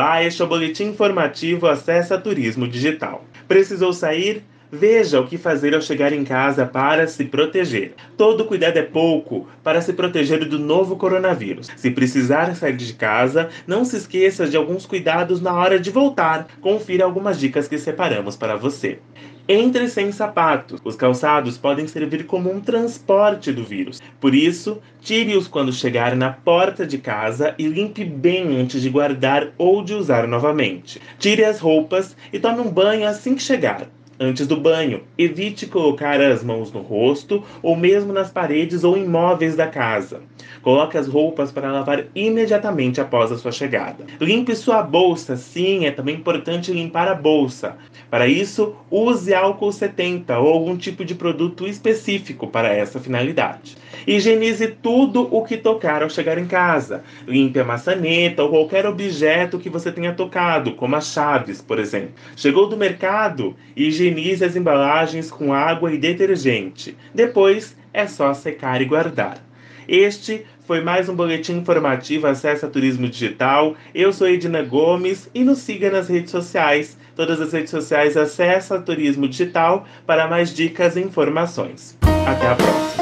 Olá, este é o Boletim Informativo Acessa Turismo Digital. Precisou sair? Veja o que fazer ao chegar em casa para se proteger. Todo cuidado é pouco para se proteger do novo coronavírus. Se precisar sair de casa, não se esqueça de alguns cuidados na hora de voltar. Confira algumas dicas que separamos para você. Entre sem sapatos. Os calçados podem servir como um transporte do vírus. Por isso, tire-os quando chegar na porta de casa e limpe bem antes de guardar ou de usar novamente. Tire as roupas e tome um banho assim que chegar. Antes do banho, evite colocar as mãos no rosto ou mesmo nas paredes ou imóveis da casa. Coloque as roupas para lavar imediatamente após a sua chegada. Limpe sua bolsa, sim, é também importante limpar a bolsa. Para isso, use álcool 70 ou algum tipo de produto específico para essa finalidade. Higienize tudo o que tocar ao chegar em casa. Limpe a maçaneta ou qualquer objeto que você tenha tocado, como as chaves, por exemplo. Chegou do mercado? Higienize as embalagens com água e detergente. Depois é só secar e guardar. Este foi mais um boletim informativo Acessa Turismo Digital. Eu sou Edna Gomes e nos siga nas redes sociais. Todas as redes sociais Acessa Turismo Digital para mais dicas e informações. Até a próxima.